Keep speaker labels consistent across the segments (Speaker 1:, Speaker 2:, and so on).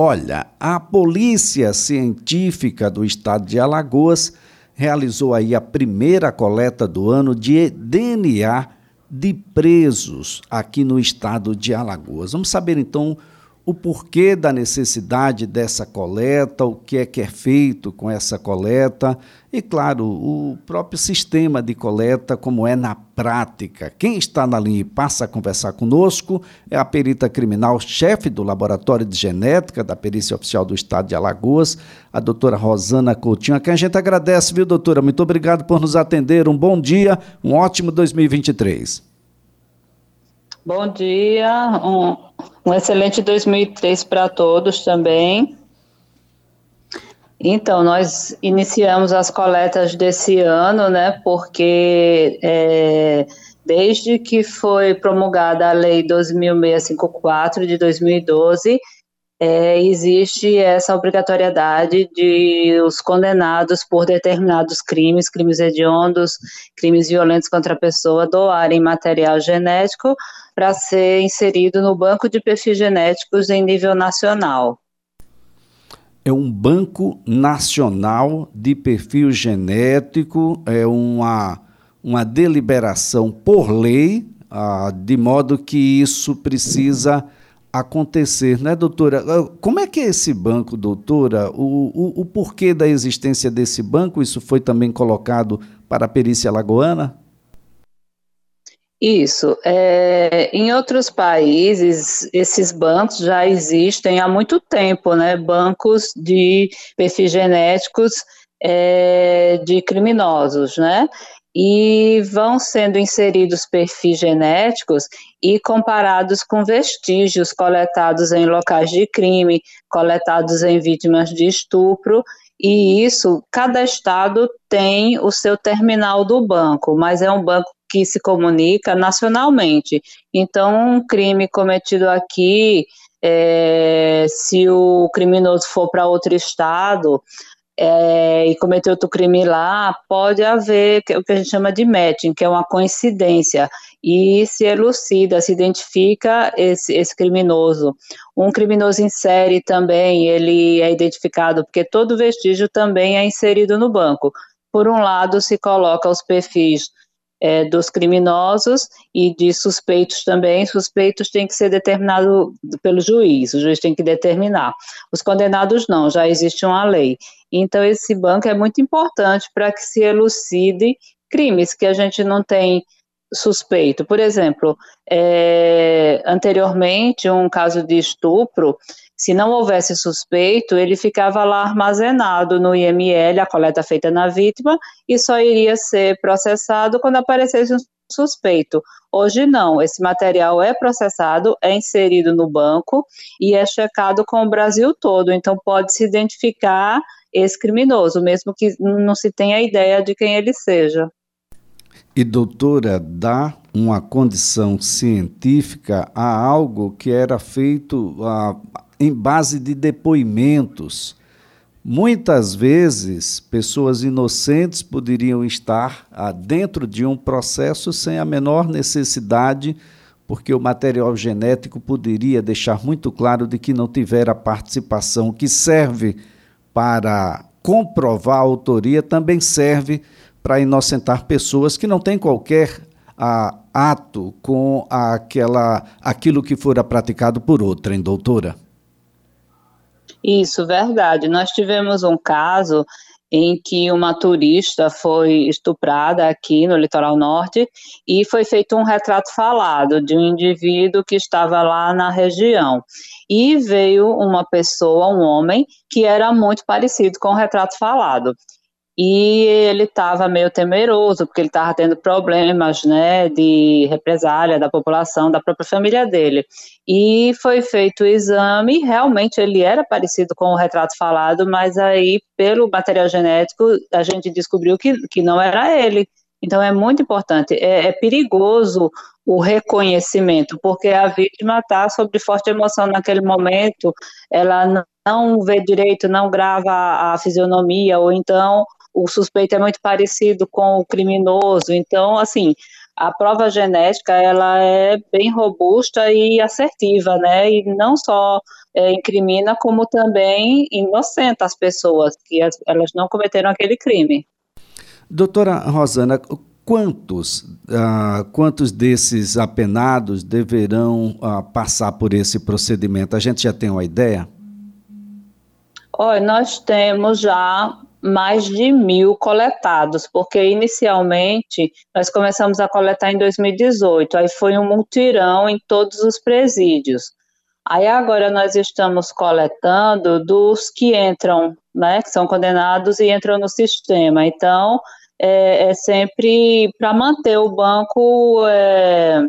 Speaker 1: Olha, a Polícia Científica do Estado de Alagoas realizou aí a primeira coleta do ano de DNA de presos aqui no estado de Alagoas. Vamos saber então o porquê da necessidade dessa coleta, o que é que é feito com essa coleta e, claro, o próprio sistema de coleta, como é na prática. Quem está na linha e passa a conversar conosco é a perita criminal, chefe do Laboratório de Genética da Perícia Oficial do Estado de Alagoas, a doutora Rosana Coutinho, a quem a gente agradece, viu, doutora? Muito obrigado por nos atender. Um bom dia, um ótimo 2023.
Speaker 2: Bom dia, um, um excelente 2003 para todos também. Então, nós iniciamos as coletas desse ano, né, porque é, desde que foi promulgada a Lei 2654 de 2012, é, existe essa obrigatoriedade de os condenados por determinados crimes, crimes hediondos, crimes violentos contra a pessoa, doarem material genético para ser inserido no banco de perfis genéticos em nível nacional.
Speaker 1: É um banco nacional de perfil genético, é uma, uma deliberação por lei, ah, de modo que isso precisa acontecer, né, doutora? Ah, como é que é esse banco, doutora? O, o, o porquê da existência desse banco? Isso foi também colocado para a perícia lagoana?
Speaker 2: Isso. É, em outros países, esses bancos já existem há muito tempo, né? Bancos de perfis genéticos é, de criminosos, né? E vão sendo inseridos perfis genéticos e comparados com vestígios coletados em locais de crime, coletados em vítimas de estupro e isso, cada estado tem o seu terminal do banco, mas é um banco que se comunica nacionalmente. Então, um crime cometido aqui, é, se o criminoso for para outro estado é, e cometer outro crime lá, pode haver o que a gente chama de matching, que é uma coincidência, e se elucida, se identifica esse, esse criminoso. Um criminoso em série também, ele é identificado, porque todo vestígio também é inserido no banco. Por um lado, se coloca os perfis é, dos criminosos e de suspeitos também. Suspeitos têm que ser determinados pelo juiz, o juiz tem que determinar. Os condenados não, já existe uma lei. Então, esse banco é muito importante para que se elucide crimes que a gente não tem suspeito. Por exemplo, é, anteriormente, um caso de estupro, se não houvesse suspeito, ele ficava lá armazenado no IML, a coleta feita na vítima, e só iria ser processado quando aparecesse um suspeito. Hoje não, esse material é processado, é inserido no banco e é checado com o Brasil todo, então pode se identificar esse criminoso, mesmo que não se tenha ideia de quem ele seja.
Speaker 1: E doutora, dá uma condição científica a algo que era feito a, em base de depoimentos. Muitas vezes, pessoas inocentes poderiam estar ah, dentro de um processo sem a menor necessidade, porque o material genético poderia deixar muito claro de que não tivera participação, que serve para comprovar a autoria, também serve para inocentar pessoas que não têm qualquer ah, ato com aquela, aquilo que fora praticado por outra, hein, doutora?
Speaker 2: Isso, verdade. Nós tivemos um caso em que uma turista foi estuprada aqui no litoral norte e foi feito um retrato falado de um indivíduo que estava lá na região. E veio uma pessoa, um homem, que era muito parecido com o retrato falado e ele estava meio temeroso, porque ele estava tendo problemas, né, de represália da população, da própria família dele. E foi feito o exame, realmente ele era parecido com o retrato falado, mas aí, pelo material genético, a gente descobriu que, que não era ele. Então é muito importante, é, é perigoso o reconhecimento, porque a vítima está sob forte emoção naquele momento, ela não vê direito, não grava a fisionomia, ou então o suspeito é muito parecido com o criminoso. Então, assim, a prova genética ela é bem robusta e assertiva, né? E não só é, incrimina, como também inocenta as pessoas, que as, elas não cometeram aquele crime.
Speaker 1: Doutora Rosana, quantos, uh, quantos desses apenados deverão uh, passar por esse procedimento? A gente já tem uma ideia?
Speaker 2: Olha, nós temos já mais de mil coletados, porque inicialmente nós começamos a coletar em 2018, aí foi um multirão em todos os presídios. Aí agora nós estamos coletando dos que entram, né, que são condenados e entram no sistema. Então, é, é sempre para manter o banco é,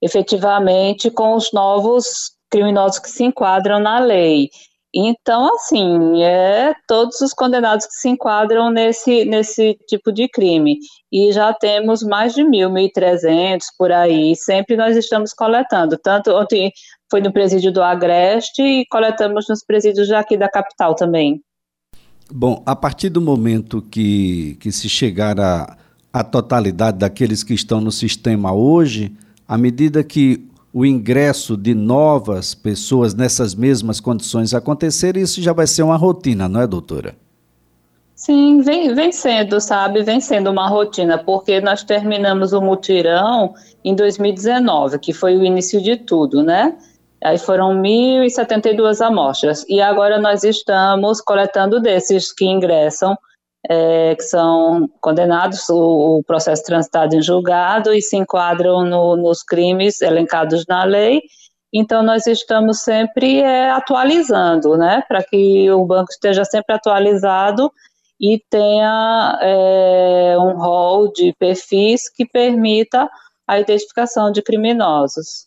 Speaker 2: efetivamente com os novos criminosos que se enquadram na lei. Então, assim, é todos os condenados que se enquadram nesse, nesse tipo de crime. E já temos mais de mil, mil e trezentos por aí. Sempre nós estamos coletando. Tanto ontem foi no presídio do Agreste e coletamos nos presídios aqui da capital também.
Speaker 1: Bom, a partir do momento que, que se chegar a, a totalidade daqueles que estão no sistema hoje, à medida que o ingresso de novas pessoas nessas mesmas condições acontecer, isso já vai ser uma rotina, não é, doutora?
Speaker 2: Sim, vem, vem sendo, sabe? Vem sendo uma rotina, porque nós terminamos o mutirão em 2019, que foi o início de tudo, né? Aí foram 1.072 amostras. E agora nós estamos coletando desses que ingressam é, que são condenados, o, o, processo transitado em julgado e se enquadram no, nos crimes elencados na lei. Então, nós estamos sempre é, atualizando, né, para que o banco esteja sempre atualizado e tenha é, um rol de perfis que permita a identificação de criminosos.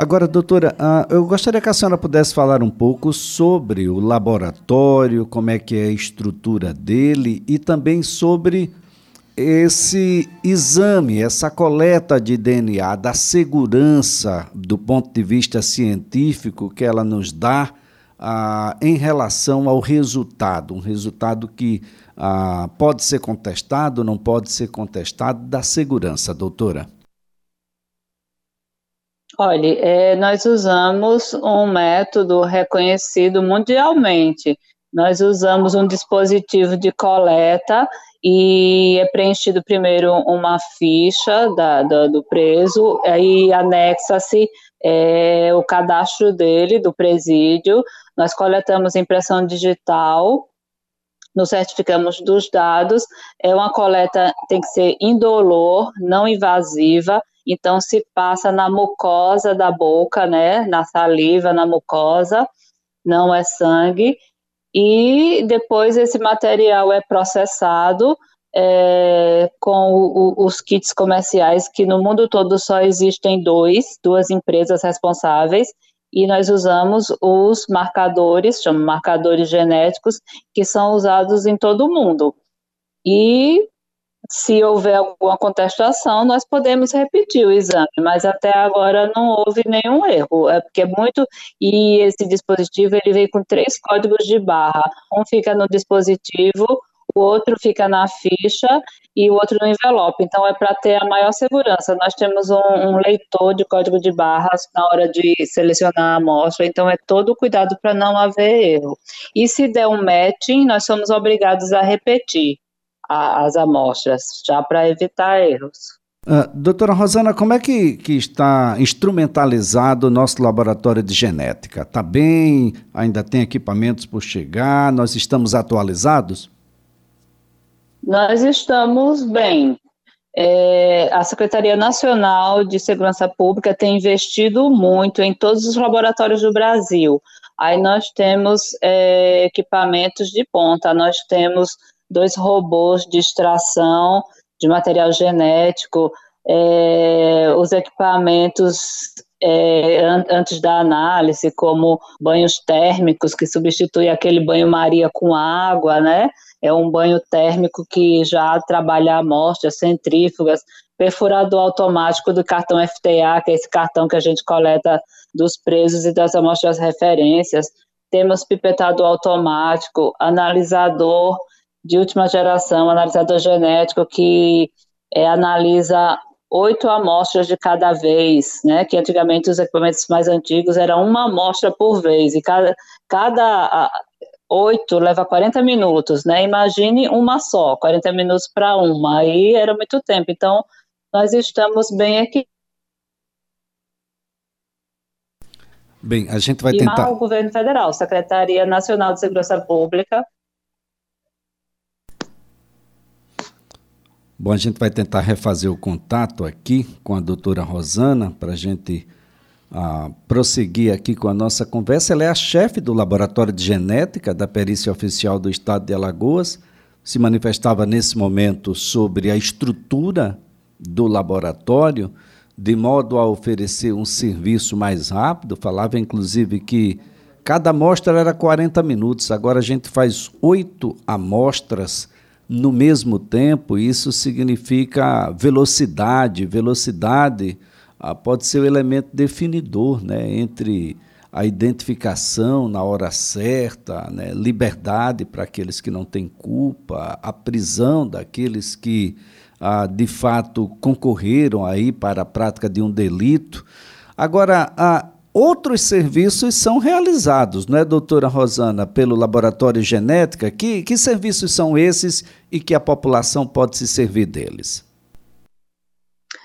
Speaker 1: Agora, doutora, uh, eu gostaria que a senhora pudesse falar um pouco sobre o laboratório, como é que é a estrutura dele e também sobre esse exame, essa coleta de DNA, da segurança do ponto de vista científico que ela nos dá uh, em relação ao resultado, um resultado que uh, pode ser contestado, não pode ser contestado, da segurança, doutora.
Speaker 2: Olha, é, nós usamos um método reconhecido mundialmente. Nós usamos um dispositivo de coleta e é preenchido primeiro uma ficha da, da, do preso, aí anexa-se é, o cadastro dele, do presídio. Nós coletamos impressão digital, nos certificamos dos dados. É uma coleta, tem que ser indolor, não invasiva então se passa na mucosa da boca, né, na saliva, na mucosa, não é sangue, e depois esse material é processado é, com o, os kits comerciais, que no mundo todo só existem dois, duas empresas responsáveis, e nós usamos os marcadores, chamam marcadores genéticos, que são usados em todo o mundo. E se houver alguma contestação, nós podemos repetir o exame, mas até agora não houve nenhum erro, é porque é muito, e esse dispositivo ele vem com três códigos de barra, um fica no dispositivo, o outro fica na ficha e o outro no envelope, então é para ter a maior segurança, nós temos um, um, leitor de código de barras na hora de selecionar a amostra, então é todo cuidado para não haver erro, e se der um matching, nós somos obrigados a repetir, a, as amostras, já para evitar erros.
Speaker 1: Uh, doutora Rosana, como é que, que está instrumentalizado o nosso laboratório de genética? Está bem? Ainda tem equipamentos por chegar? Nós estamos atualizados?
Speaker 2: Nós estamos bem. É, a Secretaria Nacional de Segurança Pública tem investido muito em todos os laboratórios do Brasil. Aí nós temos é, equipamentos de ponta, nós temos dois robôs de extração de material genético, é, os equipamentos é, an antes da análise, como banhos térmicos, que substitui aquele banho-maria com água, né? É um banho térmico que já trabalha amostras, centrífugas, perfurador automático do cartão FTA, que é esse cartão que a gente coleta dos presos e das amostras referências. Temos pipetador automático, analisador de última geração, analisador genético, que é, analisa oito amostras de cada vez, né? Que antigamente os equipamentos mais antigos era uma amostra por vez e cada, cada oito leva 40 minutos, né? Imagine uma só, 40 minutos para uma, aí era muito tempo. Então, nós estamos bem aqui.
Speaker 1: Bem, a gente vai e tentar.
Speaker 2: o governo federal, Secretaria Nacional de Segurança Pública.
Speaker 1: Bom, a gente vai tentar refazer o contato aqui com a doutora Rosana para a gente a prosseguir aqui com a nossa conversa. Ela é a chefe do Laboratório de Genética da Perícia Oficial do Estado de Alagoas. Se manifestava nesse momento sobre a estrutura do laboratório, de modo a oferecer um serviço mais rápido. Falava, inclusive, que cada amostra era 40 minutos, agora a gente faz oito amostras no mesmo tempo. Isso significa velocidade, velocidade ah, pode ser o elemento definidor né, entre a identificação na hora certa, né, liberdade para aqueles que não têm culpa, a prisão daqueles que ah, de fato concorreram aí para a prática de um delito. Agora, ah, outros serviços são realizados, não é, doutora Rosana, pelo Laboratório Genética? Que, que serviços são esses e que a população pode se servir deles?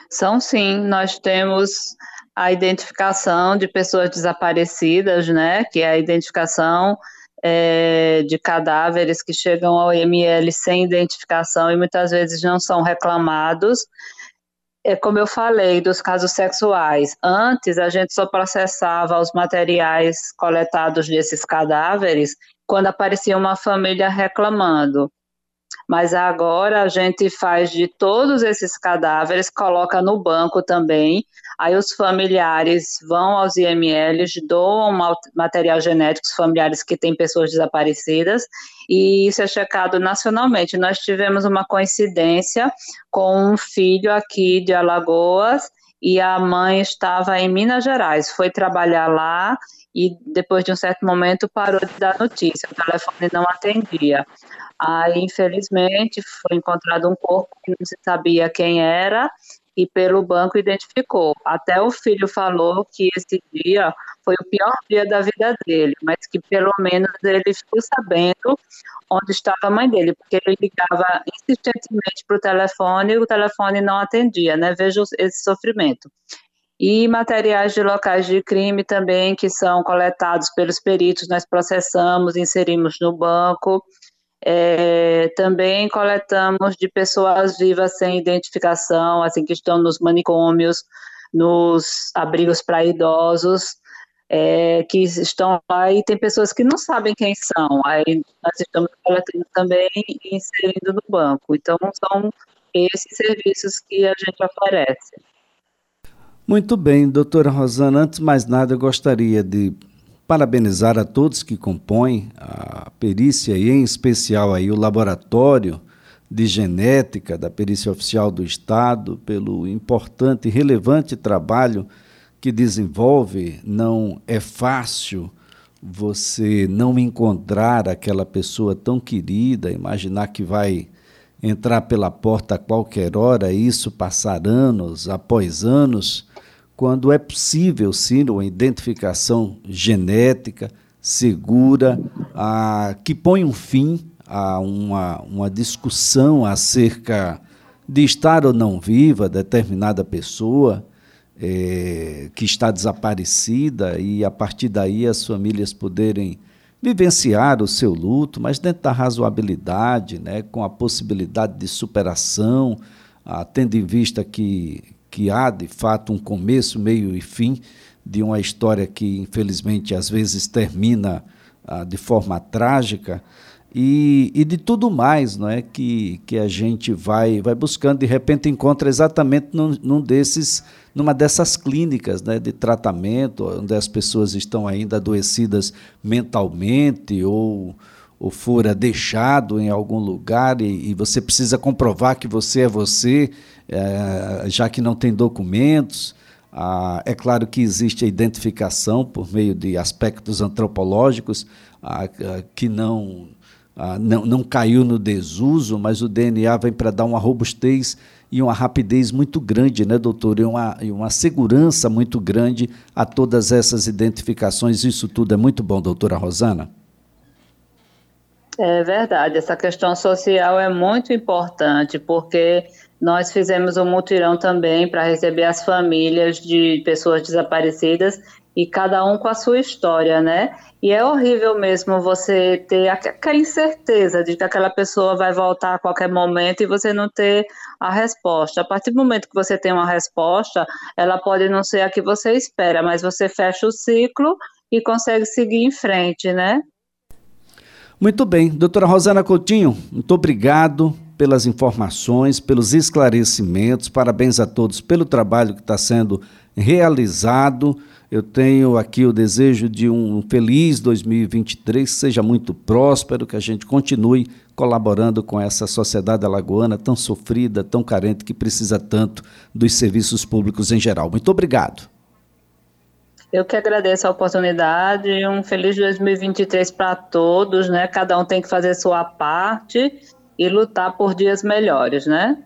Speaker 2: São sim, nós temos a identificação de pessoas desaparecidas, né, que é a identificação é, de cadáveres que chegam ao IML sem identificação e muitas vezes não são reclamados. É como eu falei dos casos sexuais. Antes a gente só processava os materiais coletados desses cadáveres quando aparecia uma família reclamando mas agora a gente faz de todos esses cadáveres, coloca no banco também, aí os familiares vão aos IMLs, doam material genético, os familiares que têm pessoas desaparecidas, e isso é checado nacionalmente. Nós tivemos uma coincidência com um filho aqui de Alagoas, e a mãe estava em Minas Gerais, foi trabalhar lá e depois de um certo momento parou de dar notícia, o telefone não atendia. Aí, infelizmente, foi encontrado um corpo que não se sabia quem era e pelo banco identificou. Até o filho falou que esse dia foi o pior dia da vida dele, mas que pelo menos ele ficou sabendo onde estava a mãe dele, porque ele ligava insistentemente para o telefone e o telefone não atendia, né? Veja esse sofrimento. E materiais de locais de crime também, que são coletados pelos peritos, nós processamos, inserimos no banco. É, também coletamos de pessoas vivas sem identificação, assim, que estão nos manicômios, nos abrigos para idosos, é, que estão lá e tem pessoas que não sabem quem são. Aí nós estamos coletando também e inserindo no banco. Então, são esses serviços que a gente oferece.
Speaker 1: Muito bem, doutora Rosana. Antes de mais nada, eu gostaria de parabenizar a todos que compõem a perícia e, em especial, aí, o laboratório de genética da Perícia Oficial do Estado pelo importante e relevante trabalho que desenvolve. Não é fácil você não encontrar aquela pessoa tão querida, imaginar que vai entrar pela porta a qualquer hora, isso passar anos após anos quando é possível, sim, uma identificação genética segura, a, que põe um fim a uma, uma discussão acerca de estar ou não viva determinada pessoa é, que está desaparecida e, a partir daí, as famílias poderem vivenciar o seu luto, mas dentro da razoabilidade, né, com a possibilidade de superação, tendo em vista que, que há de fato um começo, meio e fim de uma história que infelizmente às vezes termina ah, de forma trágica. E, e, de tudo mais, não é que, que a gente vai vai buscando de repente encontra exatamente num, num desses numa dessas clínicas né, de tratamento onde as pessoas estão ainda adoecidas mentalmente ou ou fora deixado em algum lugar e, e você precisa comprovar que você é você é, já que não tem documentos. Ah, é claro que existe a identificação por meio de aspectos antropológicos ah, ah que não, ah, não, não caiu no desuso, mas o DNA vem para dar uma robustez e uma rapidez muito grande, né, doutor? E uma, e uma segurança muito grande a todas essas identificações. Isso tudo é muito bom, doutora Rosana.
Speaker 2: É verdade, essa questão social é muito importante, porque nós fizemos um mutirão também para receber as famílias de pessoas desaparecidas e cada um com a sua história, né? E é horrível mesmo você ter aquela incerteza de que aquela pessoa vai voltar a qualquer momento e você não ter a resposta. A partir do momento que você tem uma resposta, ela pode não ser a que você espera, mas você fecha o ciclo e consegue seguir em frente, né?
Speaker 1: Muito bem, doutora Rosana Coutinho, muito obrigado pelas informações, pelos esclarecimentos, parabéns a todos pelo trabalho que está sendo realizado. Eu tenho aqui o desejo de um feliz 2023, que seja muito próspero, que a gente continue colaborando com essa sociedade alagoana tão sofrida, tão carente, que precisa tanto dos serviços públicos em geral. Muito obrigado.
Speaker 2: Eu que agradeço a oportunidade e um feliz 2023 para todos, né? Cada um tem que fazer sua parte e lutar por dias melhores, né?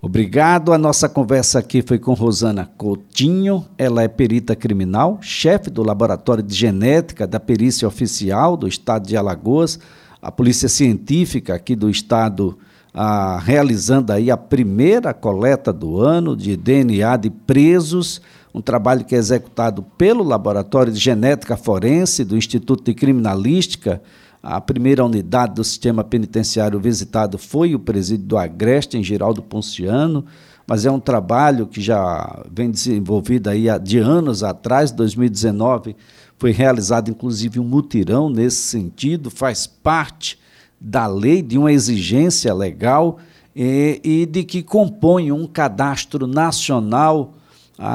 Speaker 1: Obrigado. A nossa conversa aqui foi com Rosana Coutinho. Ela é perita criminal, chefe do Laboratório de Genética da Perícia Oficial do Estado de Alagoas, a Polícia Científica aqui do Estado, ah, realizando aí a primeira coleta do ano de DNA de presos um trabalho que é executado pelo Laboratório de Genética Forense do Instituto de Criminalística. A primeira unidade do sistema penitenciário visitado foi o presídio do Agreste, em Giraldo Ponciano, mas é um trabalho que já vem desenvolvido aí de anos atrás, 2019, foi realizado inclusive um mutirão nesse sentido, faz parte da lei, de uma exigência legal e, e de que compõe um cadastro nacional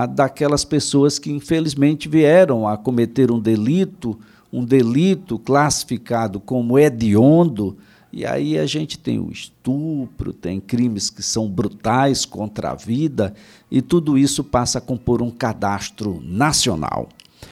Speaker 1: daquelas pessoas que infelizmente vieram a cometer um delito, um delito classificado como hediondo, e aí a gente tem o estupro, tem crimes que são brutais contra a vida, e tudo isso passa a compor um cadastro nacional.